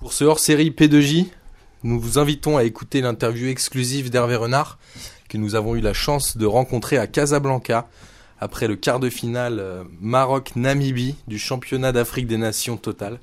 Pour ce hors-série P2J, nous vous invitons à écouter l'interview exclusive d'Hervé Renard que nous avons eu la chance de rencontrer à Casablanca après le quart de finale euh, Maroc-Namibie du championnat d'Afrique des Nations Total.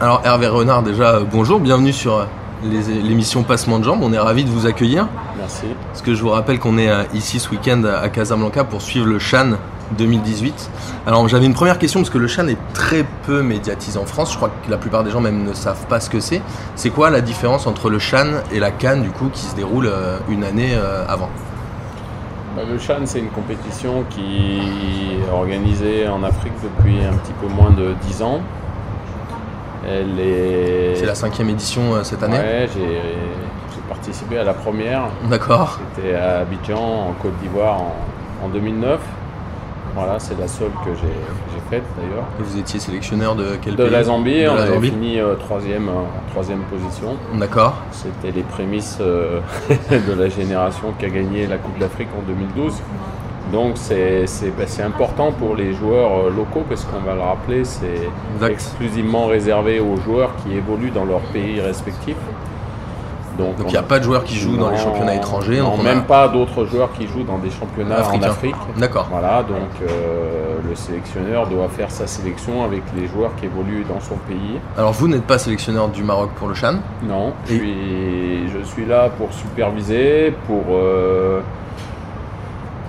Alors Hervé Renard déjà euh, bonjour, bienvenue sur euh, les- l'émission Passement de Jambes, on est ravis de vous accueillir. Merci. Parce que je vous rappelle qu'on est ici ce week-end à Casablanca pour suivre le Chan 2018. Alors j'avais une première question parce que le Chan est très peu médiatisé en France. Je crois que la plupart des gens même ne savent pas ce que c'est. C'est quoi la différence entre le Chan et la Cannes du coup qui se déroule euh, une année euh, avant? Bah, le Chan, c'est une compétition qui est organisée en Afrique depuis un petit peu moins de 10 ans. Elle est. C'est la cinquième édition euh, cette année? Ouais, j'ai j'ai participé à la première. D'accord. C'était à Abidjan, en Côte d'Ivoire, en, en 2009. Voilà, c'est la seule que j'ai faite d'ailleurs. Vous étiez sélectionneur de quel De pays la Zambie, De on la avait Zambie. fini euh, troisième, euh, en troisième position. D'accord. C'était les prémices euh, de la génération qui a gagné la Coupe d'Afrique en 2012. Donc c'est c'est- bah, c'est important pour les joueurs locaux parce qu'on va le rappeler, c'est exclusivement réservé aux joueurs qui évoluent dans leur pays respectif. Donc Donc on- il n'y a pas de joueurs qui jouent dans les championnats étrangers. non, donc on a- même pas d'autres joueurs qui jouent dans des championnats Africains. en Afrique. D'accord. Voilà, donc euh, le sélectionneur doit faire sa sélection avec les joueurs qui évoluent dans son pays. Alors vous n'êtes pas sélectionneur du Maroc pour le Chan. Non, je Et- suis, je suis là pour superviser, pour, euh,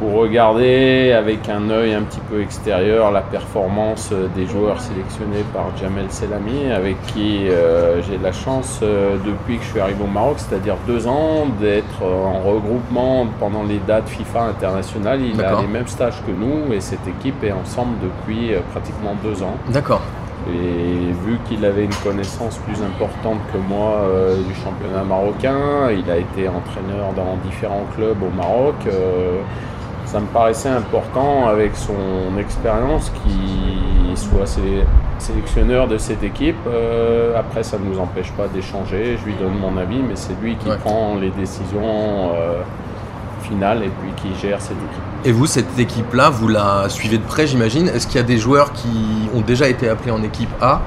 pour regarder avec un œil un petit peu extérieur la performance des joueurs sélectionnés par Jamel Selami, avec qui euh, j'ai la chance euh, depuis que je suis arrivé au Maroc, c'est-à-dire deux ans, d'être en regroupement pendant les dates FIFA internationales. Il a les mêmes stages que nous et cette équipe est ensemble depuis euh, pratiquement deux ans. D'accord. Et vu qu'il avait une connaissance plus importante que moi euh, du championnat marocain, il a été entraîneur dans différents clubs au Maroc. euh, ça me paraissait important avec son expérience qu'il soit sé- sélectionneur de cette équipe. Euh, après, ça ne nous empêche pas d'échanger. Je lui donne mon avis, mais c'est lui qui Ouais. prend les décisions euh, finales et puis qui gère cette équipe. Et vous, cette équipe-là, vous la suivez de près, j'imagine. Est-ce qu'il y a des joueurs qui ont déjà été appelés en équipe A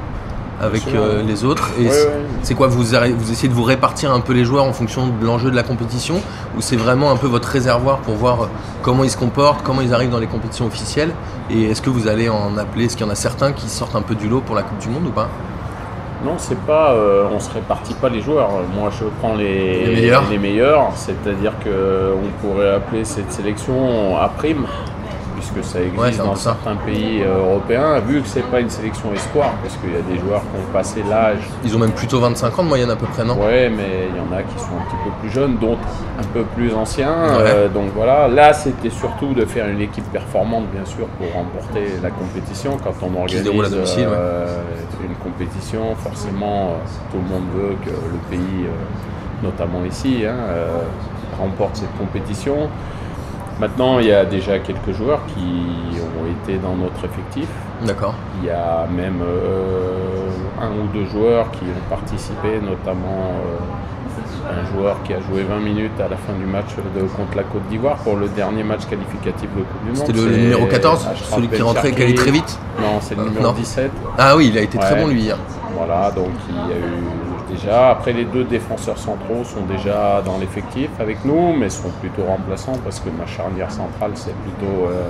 avec euh, les autres Et Ouais, c'est- ouais. c'est quoi vous, essayez de vous répartir un peu les joueurs en fonction de l'enjeu de la compétition Ou c'est vraiment un peu votre réservoir pour voir euh, comment ils se comportent, comment ils arrivent dans les compétitions officielles Et est-ce que vous allez en appeler Est-ce qu'il y en a certains qui sortent un peu du lot pour la Coupe du Monde ou pas? Non, c'est pas. euh, on se répartit pas les joueurs. Moi, je prends les, Les meilleurs. les meilleurs, c'est-à-dire que on pourrait appeler cette sélection à prime, puisque ça existe Ouais, dans ça. certains pays euh, européens. Vu que c'est pas une sélection espoir, parce qu'il y a des joueurs qui ont passé l'âge. Ils ont même plutôt 25 ans de moyenne à peu près, non? Ouais, mais il y en a qui sont un petit peu plus jeunes, d'autres un peu plus anciens. Ouais. Euh, donc voilà, là c'était surtout de faire une équipe performante, bien sûr, pour remporter la compétition. Quand on organise déroule à domicile, euh, une compétition, forcément, tout le monde veut que le pays, notamment ici, hein, remporte cette compétition. Maintenant, il y a déjà quelques joueurs qui ont été dans notre effectif. D'accord. Il y a même euh, un ou deux joueurs qui ont participé, notamment euh, un joueur qui a joué 20 minutes à la fin du match de, contre la Côte d'Ivoire pour le dernier match qualificatif de Coupe du Monde. C'était le, numéro 14 Achraf Celui qui Ben rentrait, qui allait très vite Non, c'est le Euh, numéro non. 17. Ah oui, il a été très bon lui hier. Voilà, donc il y a eu Après, les deux défenseurs centraux sont déjà dans l'effectif avec nous, mais sont plutôt remplaçants parce que ma charnière centrale, c'est plutôt euh,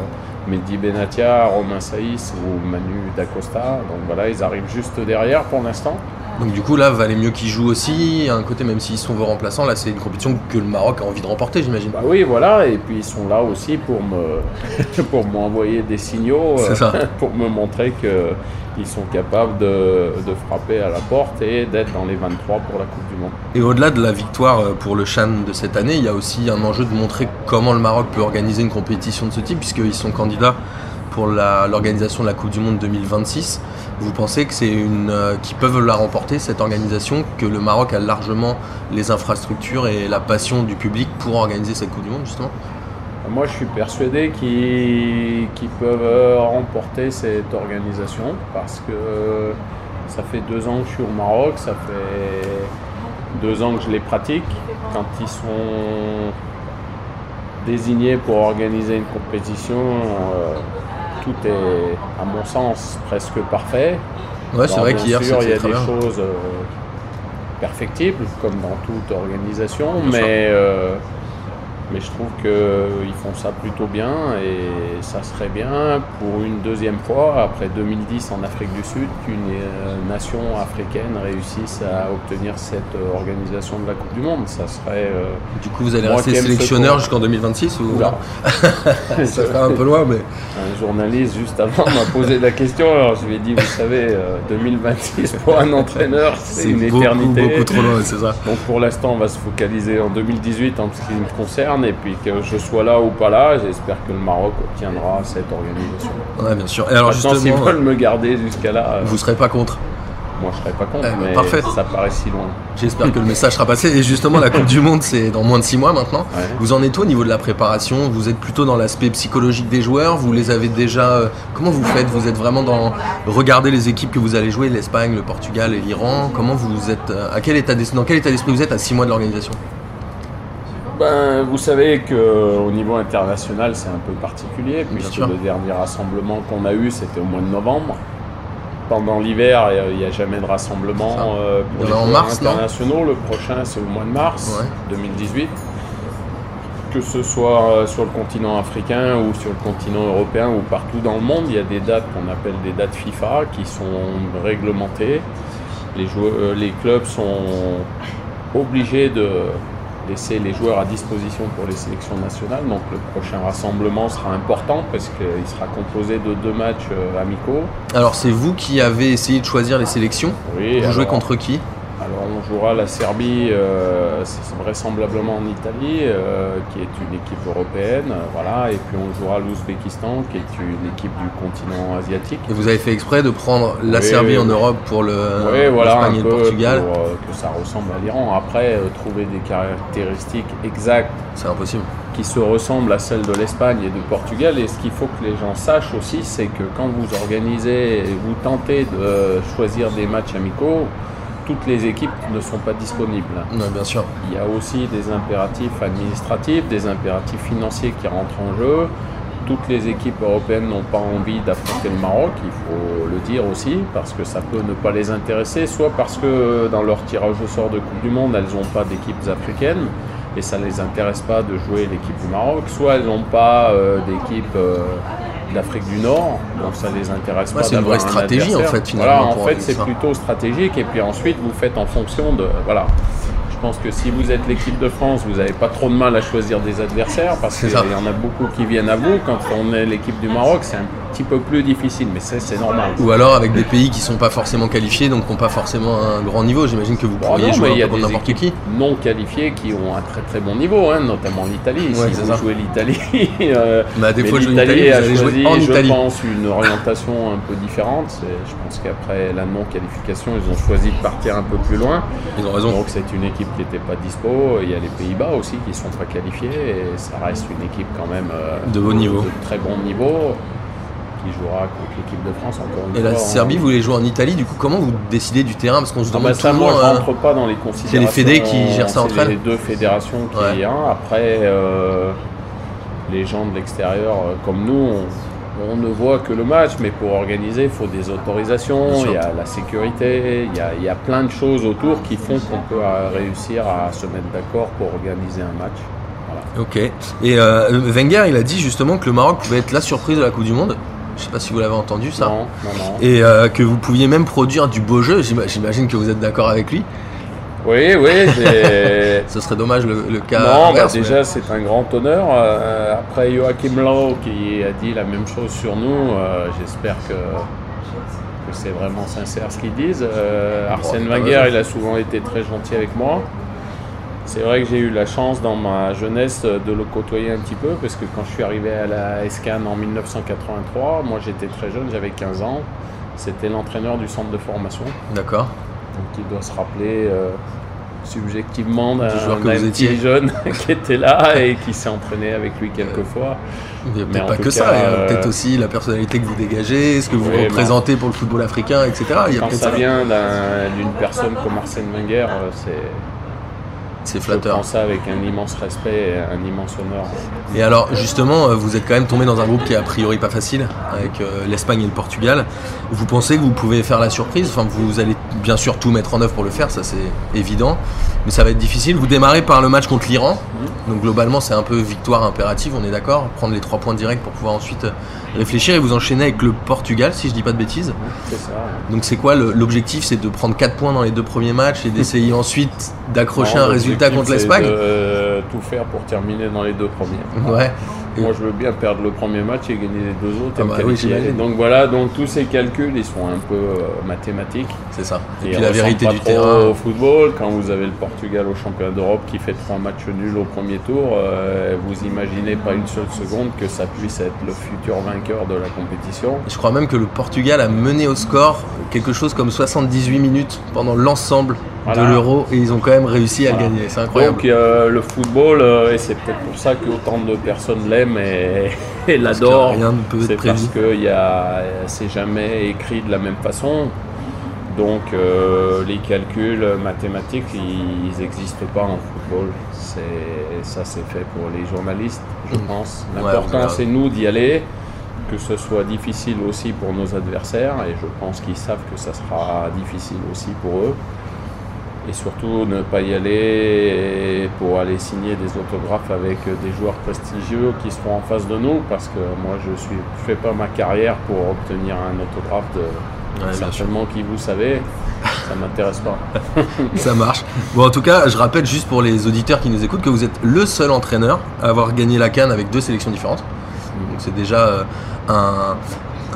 Mehdi Benatia, Romain Saïs ou Manu Dacosta. Donc voilà, ils arrivent juste derrière pour l'instant. Donc du coup là, valait mieux qu'ils jouent aussi. Un côté, même s'ils sont vos remplaçants, là c'est une compétition que le Maroc a envie de remporter, j'imagine. Bah oui, voilà, et puis ils sont là aussi pour me pour m'envoyer des signaux, euh, ça. pour me montrer que ils sont capables de, de frapper à la porte et d'être dans les 23 pour la Coupe du Monde. Et au-delà de la victoire euh, pour le Chan de cette année, il y a aussi un enjeu de montrer comment le Maroc peut organiser une compétition de ce type, puisqu'ils sont candidats pour l'organisation de la Coupe du Monde 2026. Vous pensez que c'est une euh, qu'ils peuvent la remporter cette organisation, que le Maroc a largement les infrastructures et la passion du public pour organiser cette Coupe du Monde justement? Moi, je suis persuadé qu'ils peuvent euh, remporter cette organisation parce que euh, ça fait deux ans que je suis au Maroc, ça fait deux ans que je les pratique. Quand ils sont désignés pour organiser une compétition, tout est, à mon sens, presque parfait. Ouais, c'est vrai qu'hier, sûr, il y a très des bien. choses euh, perfectibles, comme dans toute organisation, Bien mais, euh, mais je trouve qu'ils font ça plutôt bien et ça serait bien pour une deuxième fois, après 2010 en Afrique du Sud, qu'une euh, nation africaine réussisse à obtenir cette euh, organisation de la Coupe du Monde. Ça serait. euh, Du coup, vous allez rester sélectionneur jusqu'en 2026 ou Oula. Ça sera un peu loin, mais Un journaliste juste avant m'a posé la question, alors je lui ai dit, vous savez, euh, 2026 pour un entraîneur, c'est c'est une beaucoup, éternité. beaucoup trop loin, c'est ça. Donc pour l'instant, on va se focaliser en 2018 en ce qui me concerne, et puis que je sois là ou pas là, j'espère que le Maroc obtiendra cette organisation. Ouais, bien sûr. Et alors Maintenant, s'ils justement, veulent me garder jusqu'à là, euh, vous serez pas contre. moi je serais pas contre, Eh ben, mais parfait. ça paraît si loin. J'espère que le message sera passé. Et justement, la Coupe du Monde, c'est dans moins de 6 mois maintenant. Ouais. Vous en êtes où au niveau de la préparation? Vous êtes plutôt dans l'aspect psychologique des joueurs? Vous les avez déjà. euh, Comment vous faites? Vous êtes vraiment dans. Regarder les équipes que vous allez jouer, l'Espagne, le Portugal et l'Iran. Comment vous êtes. euh, À quel état d'esprit, dans quel état d'esprit vous êtes à 6 mois de l'organisation? Ben, vous savez qu'au niveau international, c'est un peu particulier, puisque le dernier rassemblement qu'on a eu, c'était au mois de novembre. Pendant l'hiver, il n'y a, jamais de rassemblement euh, pour les en mars, internationaux. Le prochain, c'est au mois de mars Ouais. 2018. Que ce soit euh, sur le continent africain ou sur le continent européen ou partout dans le monde, il y a des dates qu'on appelle des dates FIFA qui sont réglementées. Les, joueurs, euh, les clubs sont obligés de laisser les joueurs à disposition pour les sélections nationales. Donc le prochain rassemblement sera important parce qu'il sera composé de deux matchs euh, amicaux. Alors, c'est vous qui avez essayé de choisir les sélections? Oui, Vous jouez contre qui? Alors on jouera la Serbie, euh, vraisemblablement en Italie, euh, qui est une équipe européenne, euh, voilà, et puis on jouera l'Ouzbékistan, qui est une équipe du continent asiatique. Et vous avez fait exprès de prendre la Oui, Serbie en. Europe pour le Oui, voilà, et le Portugal pour euh, que ça ressemble à l'Iran. Après, trouver des caractéristiques exactes C'est impossible. qui se ressemblent à celles de l'Espagne et du Portugal. Et ce qu'il faut que les gens sachent aussi, c'est que quand vous organisez et vous tentez de choisir des matchs amicaux, toutes les équipes ne sont pas disponibles. Ouais, bien sûr. Il y a aussi des impératifs administratifs, des impératifs financiers qui rentrent en jeu. Toutes les équipes européennes n'ont pas envie d'affronter le Maroc, il faut le dire aussi, parce que ça peut ne pas les intéresser, soit parce que dans leur tirage au sort de Coupe du Monde, elles n'ont pas d'équipes africaines et ça ne les intéresse pas de jouer l'équipe du Maroc, soit elles n'ont pas euh, d'équipe euh, l'Afrique du Nord, donc ça les intéresse Ouais, pas. c'est une vraie un stratégie, en fait, finalement, Voilà, en fait, c'est plutôt stratégique, et puis ensuite vous faites en fonction de. Voilà. Je pense que si vous êtes l'équipe de France, vous n'avez pas trop de mal à choisir des adversaires parce qu'il y en a beaucoup qui viennent à vous. Quand on est l'équipe du Maroc, c'est un petit peu plus difficile, mais c'est normal. Ou alors avec des pays qui sont pas forcément qualifiés, donc qui n'ont pas forcément un grand niveau. J'imagine que vous Bon, pourriez non, jouer contre n'importe qui. non qualifiées qui ont un très très bon niveau, hein, notamment l'Italie. Ouais, si vous ça. jouez l'Italie, euh, mais en l'Italie a choisi, en je Italie. pense, une orientation un peu différente. Je pense qu'après la non-qualification, ils ont choisi de partir un peu plus loin. Ils ont raison. Donc c'est une équipe qui n'était pas dispo. Il y a les Pays-Bas aussi qui sont pas qualifiés et ça reste une équipe quand même euh, De haut niveau. de très bon niveau qui jouera contre l'équipe de France encore une Et fois. la en- Serbie, vous voulez jouer en Italie, du coup, comment vous décidez du terrain? Parce qu'on se Ah demande bah ça, moi, je euh, rentre pas dans les considérations. les fédés qui gèrent ça entre C'est elles les deux fédérations qui Ouais. y a. Après, euh, les gens de l'extérieur, euh, comme nous, on, on ne voit que le match, mais pour organiser, il faut des autorisations, il y a la sécurité, il y a, il y a plein de choses autour qui font qu'on peut réussir à se mettre d'accord pour organiser un match. Ok. Et euh, Wenger, il a dit justement que le Maroc pouvait être la surprise de la Coupe du Monde. Je sais pas si vous l'avez entendu ça. Non, non, non. Et euh, que vous pouviez même produire du beau jeu. J'ima- J'imagine que vous êtes d'accord avec lui. Oui, oui, Ce serait dommage le, le cas. Non, bah mais- déjà c'est un grand honneur. Euh, après Joachim Lau qui a dit la même chose sur nous, euh, j'espère que, que c'est vraiment sincère ce qu'ils disent. Euh, Arsène Wenger, il a souvent été très gentil avec moi. C'est vrai que j'ai eu la chance dans ma jeunesse de le côtoyer un petit peu parce que quand je suis arrivé à la SCAN en 1983, moi j'étais très jeune, j'avais 15 ans. C'était l'entraîneur du centre de formation. D'accord. Donc il doit se rappeler euh, subjectivement d'un petit jeune qui était là et qui s'est entraîné avec lui quelques fois. Il n'y a Mais peut-être pas que cas, ça. Il y a euh, peut-être aussi la personnalité que vous dégagez, ce que vous Oui, représentez pour le football africain, etc. Il y a Quand ça ça. vient d'un- d'une personne comme Arsène Wenger, euh, c'est C'est Je flatteur. prends ça avec un immense respect et un immense honneur. Et alors justement, euh, vous êtes quand même tombé dans un groupe qui est a priori pas facile, avec euh, l'Espagne et le Portugal. Vous pensez que vous pouvez faire la surprise? Enfin, vous allez bien sûr tout mettre en œuvre pour le faire, ça c'est évident. Mais ça va être difficile. Vous démarrez par le match contre l'Iran. Donc globalement, c'est un peu victoire impérative, on est d'accord? Prendre les trois points directs pour pouvoir ensuite euh, réfléchir et vous enchaîner avec le Portugal, si je dis pas de bêtises. C'est ça. Donc c'est quoi l'objectif? C'est de prendre 4 points dans les deux premiers matchs et d'essayer ensuite d'accrocher un résultat contre l'Espagne euh, tout faire pour terminer dans les deux premiers. Ouais. Moi, je veux bien perdre le premier match et gagner les deux autres. et Ah bah oui, donc voilà, donc tous ces calculs, ils sont un peu euh, mathématiques. C'est ça. Et, Et puis la vérité du terrain. Au football, quand vous avez le Portugal au championnat d'Europe qui fait trois matchs nuls au premier tour, euh, vous imaginez pas une seule seconde que ça puisse être le futur vainqueur de la compétition. Je crois même que le Portugal a mené au score quelque chose comme 78 minutes pendant l'ensemble Voilà. de l'Euro et ils ont quand même réussi à Voilà. gagner. C'est incroyable. Donc euh, le football, euh, et c'est peut-être pour ça qu'autant de personnes l'aiment et, l'adorent. rien ne peut C'est être prévu. parce que c'est jamais écrit de la même façon. Donc euh, les calculs mathématiques, ils n'existent pas en football. Ça c'est fait pour les journalistes, je Mm. pense. L'important c'est nous d'y aller, que ce soit difficile aussi pour nos adversaires, et je pense qu'ils savent que ça sera difficile aussi pour eux. Et surtout ne pas y aller pour aller signer des autographes avec des joueurs prestigieux qui seront en face de nous, parce que moi je suis, je fais pas ma carrière pour obtenir un autographe de Ouais, certainement qui vous savez, ça m'intéresse pas. Ça marche. Bon, en tout cas, je rappelle juste pour les auditeurs qui nous écoutent que vous êtes le seul entraîneur à avoir gagné la Cannes avec deux sélections différentes. Donc c'est déjà euh, un,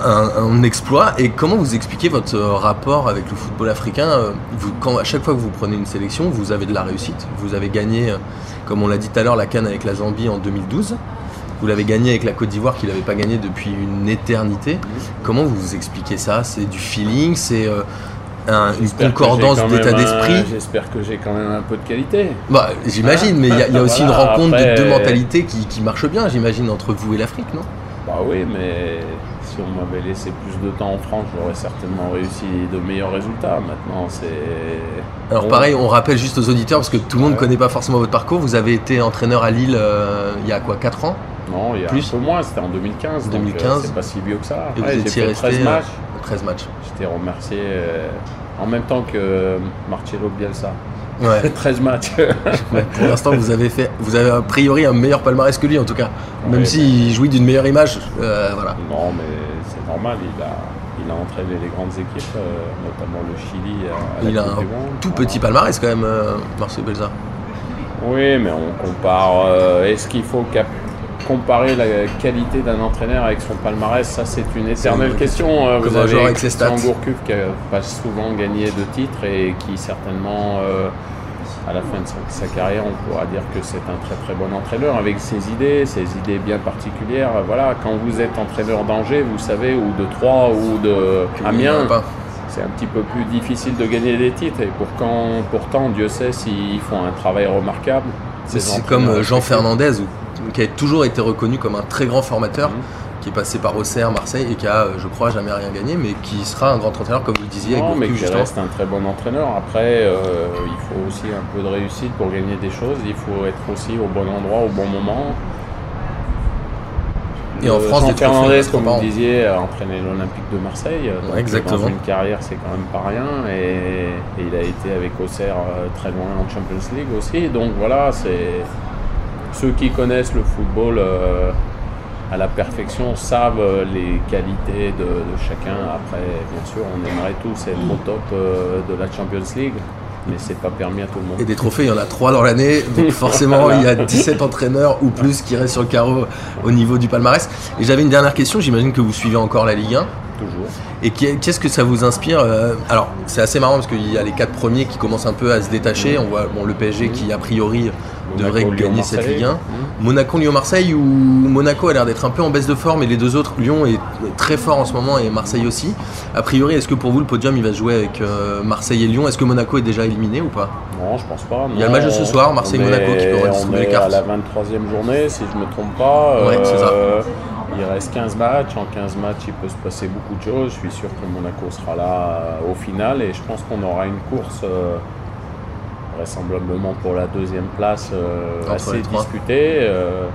un- un exploit. Et comment vous expliquez votre euh, rapport avec le football africain euh, vous, quand, À chaque fois que vous prenez une sélection, vous avez de la réussite. Vous avez gagné, comme on l'a dit tout à l'heure, la Cannes avec la Zambie en 2012. Vous l'avez gagné avec la Côte d'Ivoire qui l'avait pas gagné depuis une éternité. Comment vous expliquez ça? C'est du feeling C'est euh, un- une concordance d'état d'esprit? J'espère que j'ai quand même un peu de qualité. bah, j'imagine, mais il y a, il y a aussi Voilà, une rencontre après- de deux mentalités qui, qui marche bien, j'imagine, entre vous et l'Afrique, non? Bah oui, mais si on m'avait laissé plus de temps en France, j'aurais certainement réussi de meilleurs résultats. Maintenant, c'est. Alors Bon. pareil, on rappelle juste aux auditeurs, parce que tout le monde ne Ouais. connaît pas forcément votre parcours, vous avez été entraîneur à Lille euh, il y a quoi, 4 ans? Non, il y a Plus. un peu moins, c'était en 2015. donc, 2015. euh, c'est pas si vieux que ça. Et vous Ouais, étiez fait resté 13 euh, matchs. 13 matchs. J'étais remercié euh, en même temps que Marcelo Bielsa. Ouais. 13 matchs. Ouais, Pour l'instant, vous avez fait, vous avez a priori un meilleur palmarès que lui en tout cas. Même s'il jouit d'une meilleure image, euh, voilà. non, mais c'est normal, il a, il a entraîné les grandes équipes, euh, notamment le Chili. à la Il a un tout petit palmarès quand même, euh, Marcel Belza. Oui, mais on compare. Est-ce qu'il faut cap- comparer la qualité d'un entraîneur avec son palmarès Ça, c'est une éternelle une- question. Euh, comme Vous un avez avec ses stats. Gourcuff qui a pas souvent gagné de titres et qui certainement, euh, à la fin de sa, sa carrière, on pourra dire que c'est un très très bon entraîneur avec ses idées, ses idées bien particulières. Voilà, quand vous êtes entraîneur d'Angers, vous savez, ou de Troyes ou de a Amiens, c'est un petit peu plus difficile de gagner des titres et pourtant, pourtant Dieu sait s'ils font un travail remarquable. Ces C'est comme euh, Jean. Fernandez, ou- qui a toujours été reconnu comme un très grand formateur. Mhm. qui est passé par Auxerre, Marseille et qui a, euh, je crois, jamais rien gagné, mais qui sera un grand entraîneur, comme vous le disiez, Non, avec mais qui justement. reste un très bon entraîneur. Après, euh, il faut aussi un peu de réussite pour gagner des choses. Il faut être aussi au bon endroit, au bon moment. Et en Euh, France, Jean Fernandez, comme vous disiez, a entraîné l'Olympique de Marseille. Donc, Ouais, exactement. Dans une carrière, c'est quand même pas rien. Et, et il a été avec Auxerre très loin en Champions League aussi. Donc voilà, c'est ceux qui connaissent le football euh, à la perfection savent euh, les qualités de, de chacun. Après, bien sûr, on aimerait tous être au top euh, de la Champions League, mais c'est pas permis à tout le monde. Et des trophées, il y en a trois dans l'année, donc forcément il y a 17 entraîneurs ou plus qui restent sur le carreau au niveau du palmarès. Et j'avais une dernière question, j'imagine que vous suivez encore la Ligue 1. Toujours. Et qu'est-ce que ça vous inspire Alors, c'est assez marrant parce qu'il y a les quatre premiers qui commencent un peu à se détacher. On voit bon, le PSG qui, a priori, devrait gagner cette. Ligue 1. Mmh. Monaco, Lyon, Marseille, où Monaco a l'air d'être un peu en baisse de forme et les deux autres, Lyon est très fort en ce moment et Marseille aussi. A priori, est-ce que pour vous le podium il va se jouer avec euh, Marseille et Lyon? Est-ce que Monaco est déjà éliminé ou pas? Non, je pense pas. Il y a le match de ce soir, Marseille-Monaco, qui peut redistribuer les est cartes. à la 23e journée, si je me trompe pas. Ouais, c'est ça. Euh, Il reste 15 matchs. En 15 matchs, il peut se passer beaucoup de choses. Je suis sûr que Monaco sera là euh, au final et je pense qu'on aura une course euh, vraisemblablement pour la deuxième place euh, assez disputée. Euh,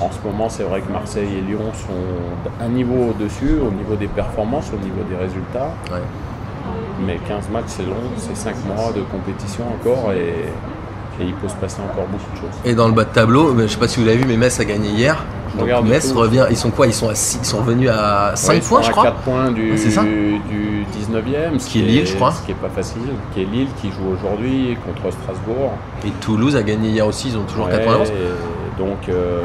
en ce moment, c'est vrai que Marseille et Lyon sont un niveau au-dessus, au niveau des performances, au niveau des résultats. Ouais. Mais 15 matchs, c'est long, c'est 5 mois de compétition encore et, et il peut se passer encore beaucoup de choses. Et dans le bas de tableau, je sais pas si vous l'avez vu, mais Metz a gagné hier. Donc Metz revient, ils sont quoi? Ils sont à six- ils sont revenus à 5 Ouais, ils points, je crois. 4 points du, Ah, ça du 19e. ce Qui est Lille, je crois. Ce qui est pas facile. Qui est Lille, qui joue aujourd'hui contre Strasbourg. Et Toulouse a gagné hier aussi, ils ont toujours 4 Ouais, points d'avance. et Donc euh,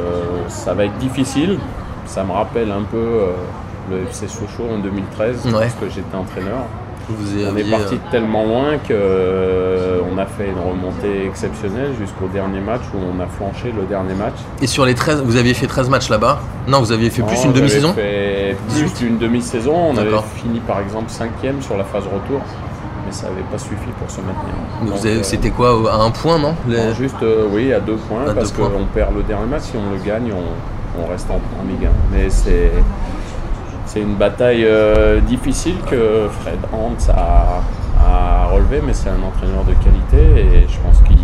ça va être difficile. Ça me rappelle un peu euh, le FC Sochaux en 2013 Ouais. parce que j'étais entraîneur. Vous On est parti euh, de tellement loin que euh, on a fait une remontée exceptionnelle jusqu'au dernier match où on a flanché le dernier match. Et sur les 13, vous aviez fait 13 matchs là-bas? Non, vous aviez fait plus une demi-saison? j'avais fait 18. plus d'une demi-saison. On avait fini par exemple cinquième sur la phase retour, mais ça n'avait pas suffi pour se maintenir. Euh, C'était quoi À un point, non? Les- non, juste euh, oui à deux points À parce qu'on perd le dernier match. Si on le gagne, on, on reste en, en Ligue 1. Mais c'est c'est une bataille euh, difficile que Fred Hans a, a mais c'est un entraîneur de qualité et je pense qu'ils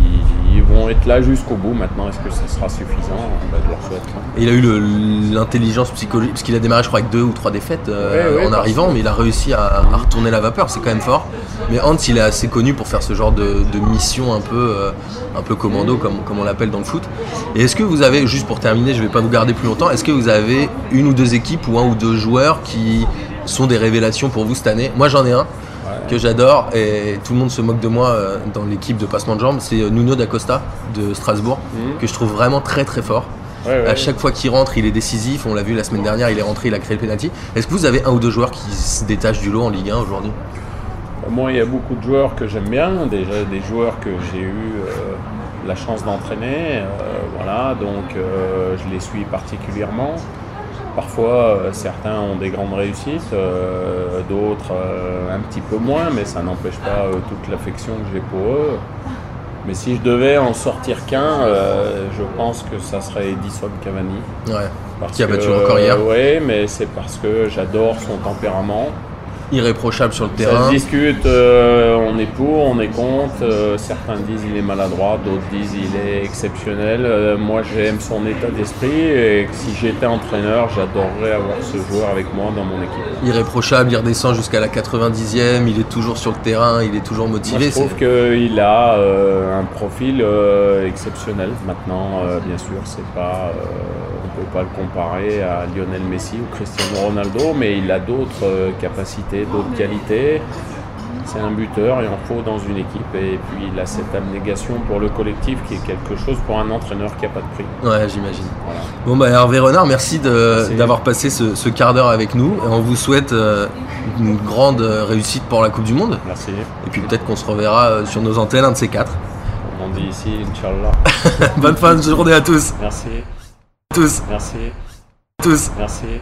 ils vont être là jusqu'au bout. Maintenant, est-ce que ça sera suffisant? Ben, Je leur souhaite. Et il a eu l'intelligence psychologique, parce qu'il a démarré, je crois, avec deux ou trois défaites euh, Ouais, ouais, en arrivant, mais il a réussi à, à retourner la vapeur, c'est quand même fort. Mais Hans, il est assez connu pour faire ce genre de, de mission un peu, euh, un peu commando, comme, comme on l'appelle dans le foot. Et est-ce que vous avez, juste pour terminer, je vais pas vous garder plus longtemps, est-ce que vous avez une ou deux équipes ou un ou deux joueurs qui sont des révélations pour vous cette année? Moi, j'en ai un que j'adore et tout le monde se moque de moi euh, dans l'équipe de passement de jambes, c'est euh, Nuno D'Acosta de Strasbourg, Mhm. que je trouve vraiment très très fort. Ouais, ouais. À chaque fois qu'il rentre, il est décisif. On l'a vu la semaine dernière, il est rentré, il a créé le penalty. Est-ce que vous avez un ou deux joueurs qui se détachent du lot en Ligue 1 aujourd'hui? Moi, il y a beaucoup de joueurs que j'aime bien, déjà des joueurs que j'ai eu euh, la chance d'entraîner. euh, voilà, donc euh, je les suis particulièrement. Parfois, euh, certains ont des grandes réussites, euh, d'autres euh, un petit peu moins, mais ça n'empêche pas toute l'affection que j'ai pour eux. Mais si je devais en sortir qu'un, euh, je pense que ça serait Edison Cavani. Ouais. Parce Qui a que, battu le record hier. Oui, mais c'est parce que j'adore son tempérament. Irréprochable sur le Ça terrain. se discute, euh, on est pour, on est contre. euh, certains disent il est maladroit, d'autres disent il est exceptionnel. Euh, moi j'aime son état d'esprit et si j'étais entraîneur, j'adorerais avoir ce joueur avec moi dans mon équipe. Irréprochable, il redescend jusqu'à la 90e, il est toujours sur le terrain, il est toujours Moi, motivé. je trouve qu'il a un profil exceptionnel. Maintenant, bien sûr, c'est pas, on peut pas le comparer à Lionel Messi ou Cristiano Ronaldo, mais il a d'autres euh, d'autres qualités. C'est un buteur, il en faut dans une équipe, et puis il a cette abnégation pour le collectif qui est quelque chose pour un entraîneur qui n'a pas de prix. Ouais, j'imagine. Voilà. Bon bah Hervé Renard, merci d'avoir passé ce, ce quart d'heure avec nous. Et on vous souhaite euh, une grande euh, réussite pour la Coupe du Monde. Merci. Et puis peut-être qu'on se reverra euh, sur nos antennes, un de ces quatre. On dit ici, Inch'Allah. Bonne fin de journée à tous. Merci, Tous. merci, Tous. merci.